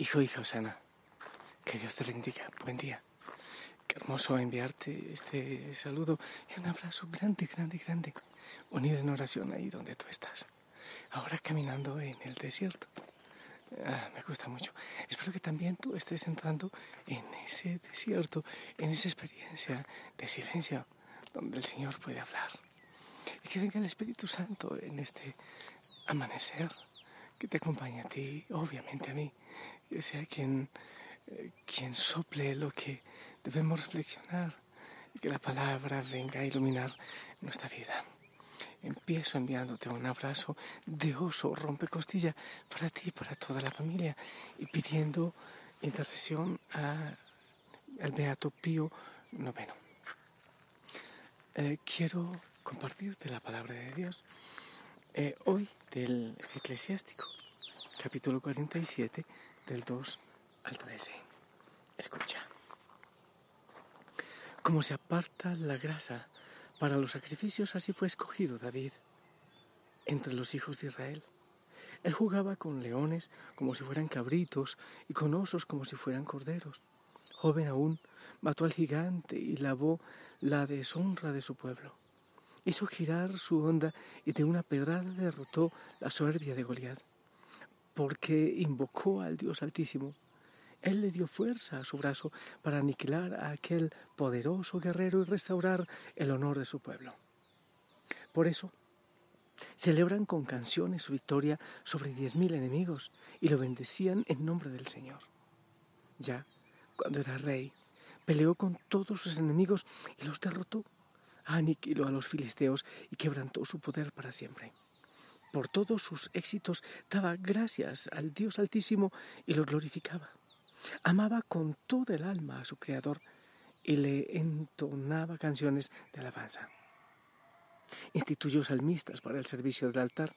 Hijo, hija Osana, que Dios te bendiga. Buen día. Qué hermoso enviarte este saludo y un abrazo grande, grande, grande, unido en oración ahí donde tú estás. Ahora caminando en el desierto. Ah, me gusta mucho. Espero que también tú estés entrando en ese desierto, en esa experiencia de silencio donde el Señor puede hablar. Y que venga el Espíritu Santo en este amanecer que te acompañe a ti, obviamente a mí, que sea quien, eh, quien sople lo que debemos reflexionar y que la palabra venga a iluminar nuestra vida. Empiezo enviándote un abrazo de oso, rompe costilla para ti y para toda la familia y pidiendo intercesión al Beato Pío noveno. Eh, quiero compartirte la palabra de Dios eh, hoy del Eclesiástico, capítulo 47, del 2 al 13. Escucha. Como se aparta la grasa para los sacrificios, así fue escogido David entre los hijos de Israel. Él jugaba con leones como si fueran cabritos y con osos como si fueran corderos. Joven aún, mató al gigante y lavó la deshonra de su pueblo. Hizo girar su onda y de una pedrada derrotó la soberbia de Goliat porque invocó al Dios Altísimo. Él le dio fuerza a su brazo para aniquilar a aquel poderoso guerrero y restaurar el honor de su pueblo. Por eso, celebran con canciones su victoria sobre diez mil enemigos y lo bendecían en nombre del Señor. Ya, cuando era rey, peleó con todos sus enemigos y los derrotó. Aniquiló a los filisteos y quebrantó su poder para siempre por todos sus éxitos, daba gracias al Dios Altísimo y lo glorificaba. Amaba con toda el alma a su Creador y le entonaba canciones de alabanza. Instituyó salmistas para el servicio del altar,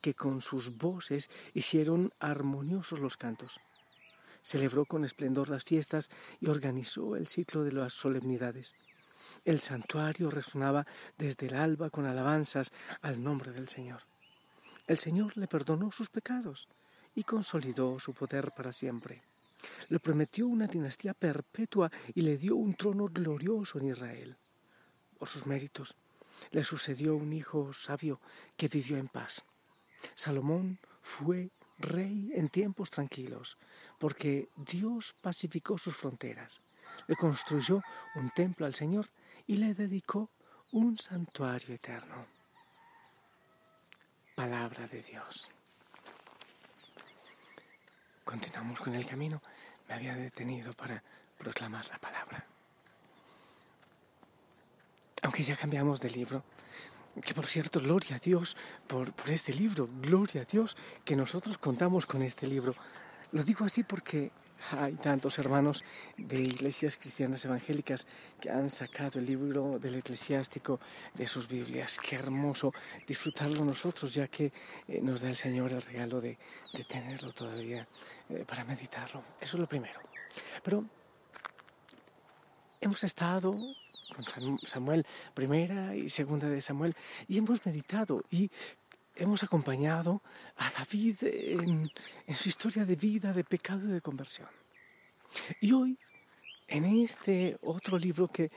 que con sus voces hicieron armoniosos los cantos. Celebró con esplendor las fiestas y organizó el ciclo de las solemnidades. El santuario resonaba desde el alba con alabanzas al nombre del Señor. El Señor le perdonó sus pecados y consolidó su poder para siempre. Le prometió una dinastía perpetua y le dio un trono glorioso en Israel. Por sus méritos, le sucedió un hijo sabio que vivió en paz. Salomón fue rey en tiempos tranquilos, porque Dios pacificó sus fronteras. Le construyó un templo al Señor y le dedicó un santuario eterno palabra de Dios. Continuamos con el camino. Me había detenido para proclamar la palabra. Aunque ya cambiamos de libro, que por cierto, gloria a Dios por, por este libro, gloria a Dios que nosotros contamos con este libro. Lo digo así porque hay tantos hermanos de iglesias cristianas evangélicas que han sacado el libro del eclesiástico de sus Biblias. Qué hermoso disfrutarlo nosotros, ya que eh, nos da el Señor el regalo de, tenerlo todavía eh, para meditarlo. Eso es lo primero. Pero hemos estado con Samuel, primera y segunda de Samuel, y hemos meditado y hemos acompañado a David en, su historia de vida, de pecado y de conversión. Y hoy, en este otro libro que,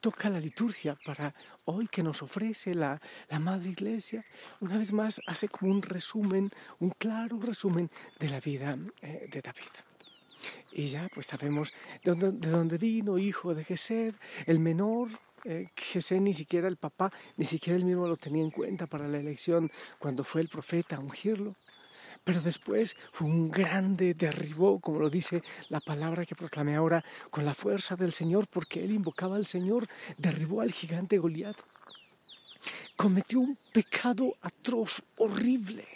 toca la liturgia para hoy que nos ofrece la, Madre Iglesia, una vez más hace como un resumen, un claro resumen de la vida eh, de David. Y ya pues sabemos de dónde, vino, hijo de Gesed, el menor, eh, Jesé ni siquiera el papá, ni siquiera él mismo lo tenía en cuenta para la elección cuando fue el profeta a ungirlo. Pero después fue un grande, derribó, como lo dice la palabra que proclamé ahora, con la fuerza del Señor, porque él invocaba al Señor, derribó al gigante Goliat. Cometió un pecado atroz, horrible.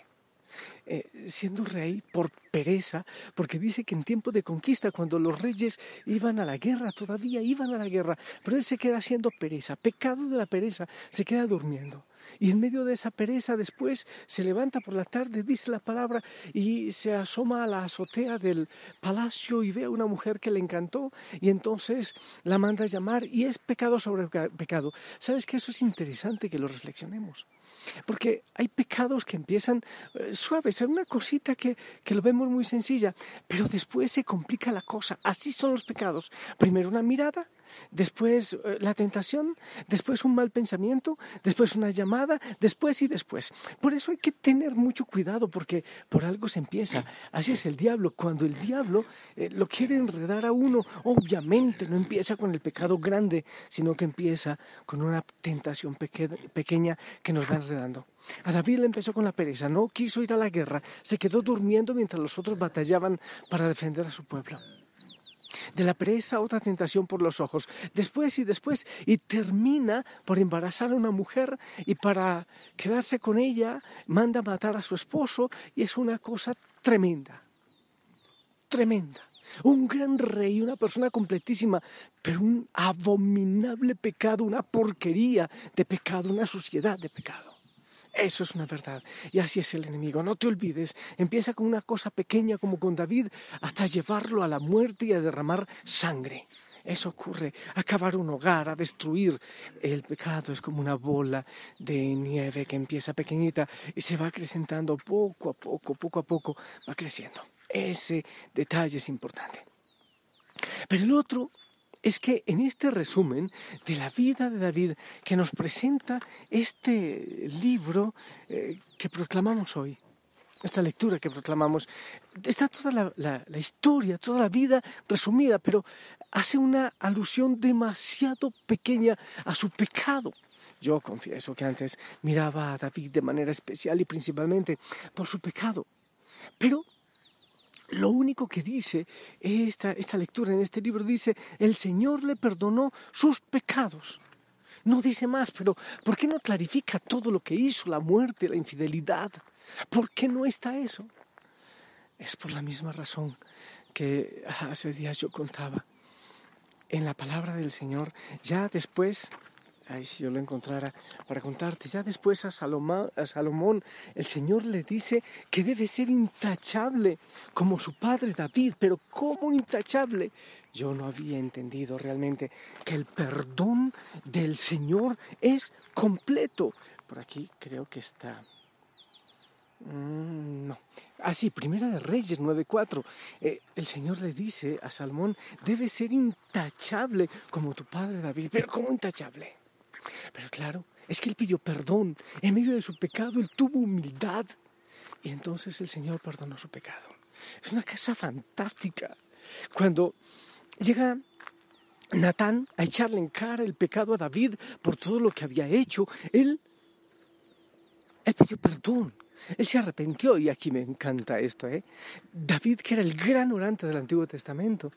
Eh, siendo rey por pereza, porque dice que en tiempo de conquista, cuando los reyes iban a la guerra, todavía iban a la guerra, pero él se queda haciendo pereza, pecado de la pereza, se queda durmiendo. Y en medio de esa pereza después se levanta por la tarde, dice la palabra y se asoma a la azotea del palacio y ve a una mujer que le encantó y entonces la manda a llamar y es pecado sobre pecado. ¿Sabes que eso es interesante que lo reflexionemos? Porque hay pecados que empiezan eh, suaves, es una cosita que, que lo vemos muy sencilla, pero después se complica la cosa. Así son los pecados. Primero una mirada, después eh, la tentación, después un mal pensamiento, después una llamada, después y después. Por eso hay que tener mucho cuidado porque por algo se empieza. Así es el diablo. Cuando el diablo eh, lo quiere enredar a uno, obviamente no empieza con el pecado grande, sino que empieza con una tentación pequeña que nos va enredando. A David le empezó con la pereza, no quiso ir a la guerra, se quedó durmiendo mientras los otros batallaban para defender a su pueblo de la presa otra tentación por los ojos, después y después, y termina por embarazar a una mujer y para quedarse con ella manda matar a su esposo y es una cosa tremenda, tremenda. Un gran rey, una persona completísima, pero un abominable pecado, una porquería de pecado, una suciedad de pecado. Eso es una verdad. Y así es el enemigo. No te olvides. Empieza con una cosa pequeña como con David hasta llevarlo a la muerte y a derramar sangre. Eso ocurre, acabar un hogar, a destruir. El pecado es como una bola de nieve que empieza pequeñita y se va acrecentando poco a poco, poco a poco, va creciendo. Ese detalle es importante. Pero el otro es que en este resumen de la vida de David que nos presenta este libro eh, que proclamamos hoy, esta lectura que proclamamos, está toda la, historia, toda la vida resumida, pero hace una alusión demasiado pequeña a su pecado. Yo confieso que antes miraba a David de manera especial y principalmente por su pecado, pero lo único que dice esta, esta lectura en este libro dice, el Señor le perdonó sus pecados. No dice más, pero ¿por qué no clarifica todo lo que hizo, la muerte, la infidelidad? ¿Por qué no está eso? Es por la misma razón que hace días yo contaba. En la palabra del Señor, ya después Ay, si yo lo encontrara para contarte. Ya después a a Salomón el Señor le dice que debe ser intachable como su padre David. Pero ¿cómo intachable? Yo no había entendido realmente que el perdón del Señor es completo. Por aquí creo que está. Mm, no. Ah, sí, Primera de Reyes 9.4. Eh, el Señor le dice a Salomón, debe ser intachable como tu padre David. Pero ¿cómo intachable? Pero claro, es que él pidió perdón. En medio de su pecado, él tuvo humildad. Y entonces el Señor perdonó su pecado. Es una cosa fantástica. Cuando llega Natán a echarle en cara el pecado a David por todo lo que había hecho, él, él pidió perdón. Él se arrepintió, y aquí me encanta esto, ¿eh? David, que era el gran orante del Antiguo Testamento,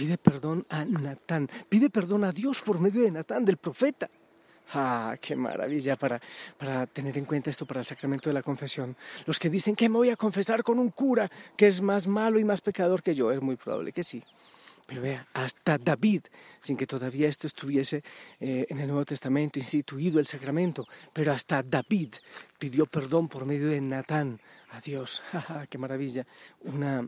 pide perdón a Natán, pide perdón a Dios por medio de Natán, del profeta. Ah, qué maravilla para, para tener en cuenta esto para el sacramento de la confesión. Los que dicen que me voy a confesar con un cura que es más malo y más pecador que yo, es muy probable que sí. Pero vea, hasta David, sin que todavía esto estuviese eh, en el Nuevo Testamento instituido el sacramento, pero hasta David pidió perdón por medio de Natán a Dios. ¡Qué maravilla! Una,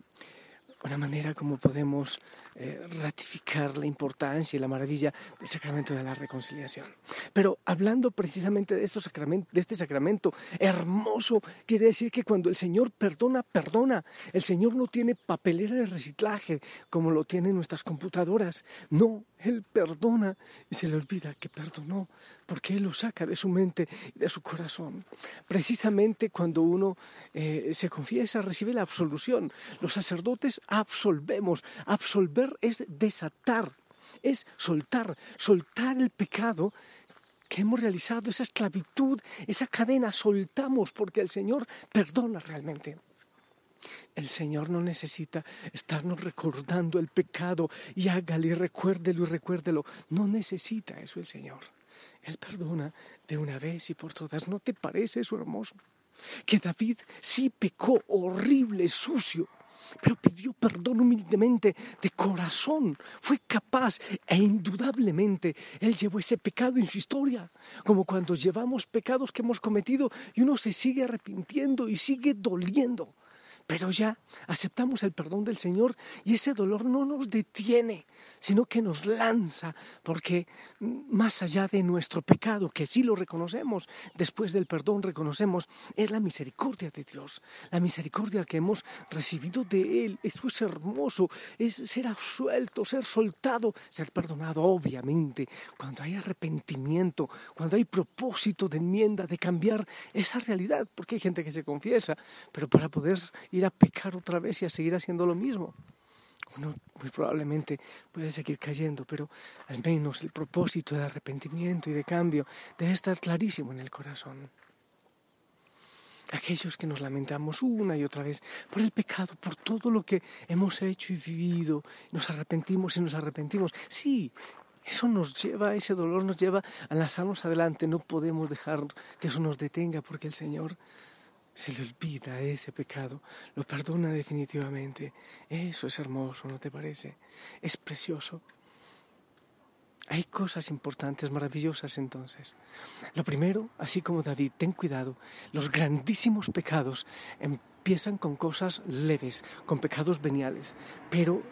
una manera como podemos eh, ratificar la importancia y la maravilla del sacramento de la reconciliación. Pero hablando precisamente de, de este sacramento hermoso, quiere decir que cuando el Señor perdona, perdona. El Señor no tiene papelera de reciclaje como lo tienen nuestras computadoras. No, Él perdona y se le olvida que perdonó, porque Él lo saca de su mente y de su corazón. Precisamente cuando uno eh, se confiesa, recibe la absolución. Los sacerdotes absolvemos, es desatar, es soltar, soltar el pecado que hemos realizado, esa esclavitud, esa cadena, soltamos porque el Señor perdona realmente. El Señor no necesita estarnos recordando el pecado y hágale, recuérdelo y recuérdelo. No necesita eso el Señor. Él perdona de una vez y por todas. ¿No te parece eso hermoso? que David sí pecó horrible, sucio, pero pidió perdón humildemente de corazón. Fue capaz e indudablemente él llevó ese pecado en su historia, como cuando llevamos pecados que hemos cometido y uno se sigue arrepintiendo y sigue doliendo. Pero ya aceptamos el perdón del Señor y ese dolor no nos detiene, sino que nos lanza, porque más allá de nuestro pecado, que sí lo reconocemos, después del perdón reconocemos, es la misericordia de Dios, la misericordia que hemos recibido de Él. Eso es hermoso, es ser absuelto, ser soltado, ser perdonado, obviamente, cuando hay arrepentimiento, cuando hay propósito de enmienda, de cambiar esa realidad, porque hay gente que se confiesa, pero para poder ir a pecar otra vez y a seguir haciendo lo mismo. Uno muy probablemente puede seguir cayendo, pero al menos el propósito de arrepentimiento y de cambio debe estar clarísimo en el corazón. Aquellos que nos lamentamos una y otra vez por el pecado, por todo lo que hemos hecho y vivido, nos arrepentimos y nos arrepentimos. Sí, eso nos lleva, ese dolor nos lleva a lanzarnos adelante. No podemos dejar que eso nos detenga porque el Señor se le olvida ese pecado, lo perdona definitivamente. Eso es hermoso, ¿no te parece? Es precioso. Hay cosas importantes, maravillosas entonces. Lo primero, así como David, ten cuidado, los grandísimos pecados empiezan con cosas leves, con pecados veniales, pero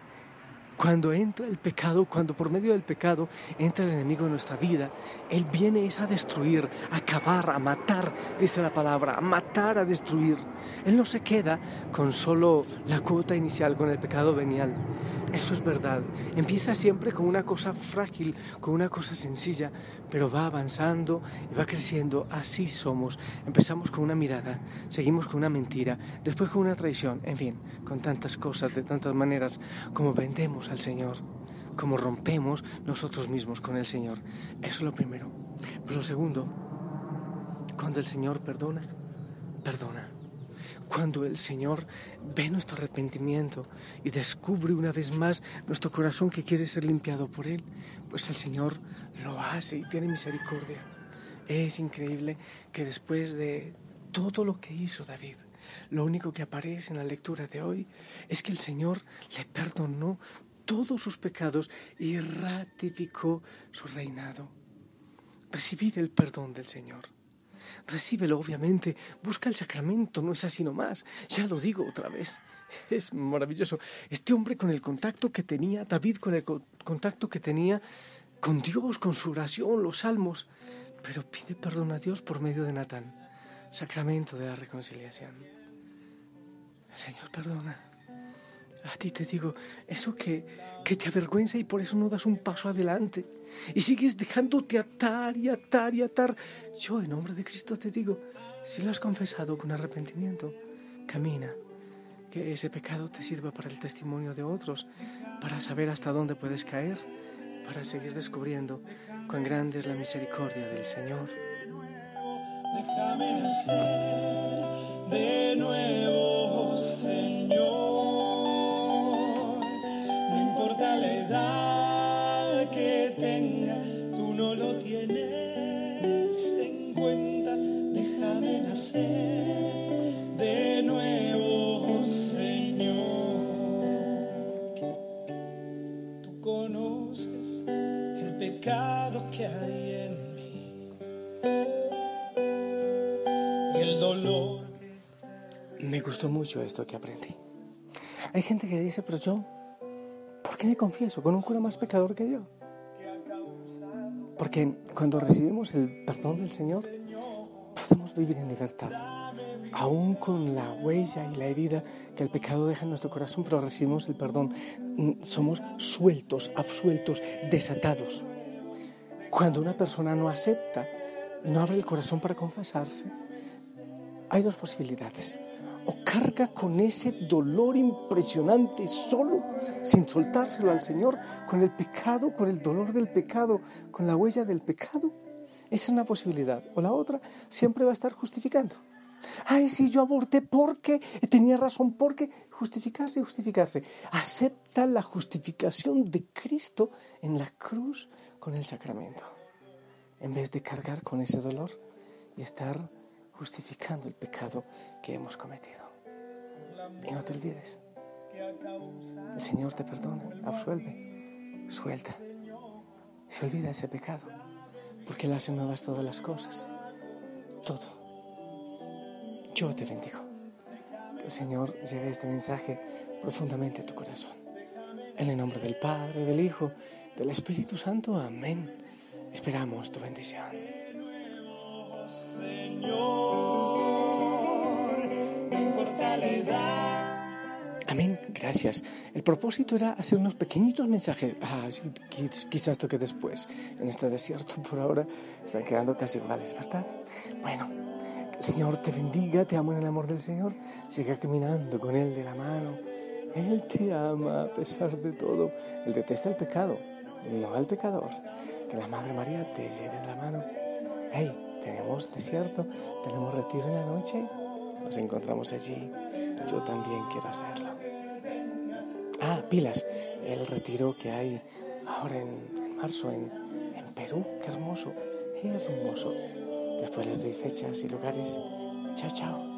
cuando entra el pecado, cuando por medio del pecado entra el enemigo en nuestra vida, Él viene es a destruir, a acabar, a matar, dice la palabra, a matar, a destruir. Él no se queda con solo la cuota inicial, con el pecado venial. Eso es verdad. Empieza siempre con una cosa frágil, con una cosa sencilla, pero va avanzando y va creciendo. Así somos. Empezamos con una mirada, seguimos con una mentira, después con una traición, en fin, con tantas cosas, de tantas maneras como vendemos al Señor, como rompemos nosotros mismos con el Señor. Eso es lo primero. Pero lo segundo, cuando el Señor perdona, perdona. Cuando el Señor ve nuestro arrepentimiento y descubre una vez más nuestro corazón que quiere ser limpiado por Él, pues el Señor lo hace y tiene misericordia. Es increíble que después de todo lo que hizo David, lo único que aparece en la lectura de hoy es que el Señor le perdonó todos sus pecados y ratificó su reinado. Recibid el perdón del Señor. Recíbelo, obviamente. Busca el sacramento, no es así nomás. Ya lo digo otra vez. Es maravilloso. Este hombre con el contacto que tenía, David con el contacto que tenía con Dios, con su oración, los salmos, pero pide perdón a Dios por medio de Natán, sacramento de la reconciliación. Señor perdona. A ti te digo, eso que, que te avergüenza y por eso no das un paso adelante y sigues dejándote atar y atar y atar. Yo, en nombre de Cristo, te digo, si lo has confesado con arrepentimiento, camina, que ese pecado te sirva para el testimonio de otros, para saber hasta dónde puedes caer, para seguir descubriendo cuán grande es la misericordia del Señor. Déjame nacer de nuevo, Señor. Conoces el pecado que hay en mí y el dolor. Me gustó mucho esto que aprendí. Hay gente que dice, pero yo qué me confieso con un cura más pecador que yo? Porque cuando recibimos el perdón del Señor, podemos vivir en libertad. Aún con la huella y la herida que el pecado deja en nuestro corazón, pero recibimos el perdón. Mm, somos sueltos, absueltos, desatados. Cuando una persona no acepta, no abre el corazón para confesarse, hay dos posibilidades o carga con ese dolor impresionante solo, sin soltárselo al Señor, con el pecado, con el dolor del pecado, con la huella del pecado. Esa es una posibilidad. O la otra, siempre va a estar justificando. Ay, sí, yo aborté porque tenía razón, porque justificarse justificarse. Acepta la justificación de Cristo en la cruz con el sacramento, en vez de cargar con ese dolor y estar justificando el pecado que hemos cometido. Y no te olvides, el Señor te perdona, absuelve, suelta, se olvida ese pecado, porque Él hace nuevas todas las cosas, todo. Yo te bendigo. Que el Señor lleve este mensaje profundamente a tu corazón. En el nombre del Padre, del Hijo, del Espíritu Santo. Amén. Esperamos tu bendición. Amén, gracias. El propósito era hacer unos pequeñitos mensajes. Ah, quizás toque después. En este desierto por ahora están quedando casi iguales, ¿verdad? Bueno, Señor te bendiga, te amo en el amor del Señor. Siga caminando con Él de la mano. Él te ama a pesar de todo. Él detesta el pecado, no al pecador. Que la Madre María te lleve de la mano. Hey, tenemos desierto, tenemos retiro en la noche. Nos encontramos allí. Yo también quiero hacerlo. Ah, pilas. El retiro que hay ahora en, marzo en, en Perú. Qué hermoso. Qué hermoso. Después les doy fechas y lugares. Chao, chao.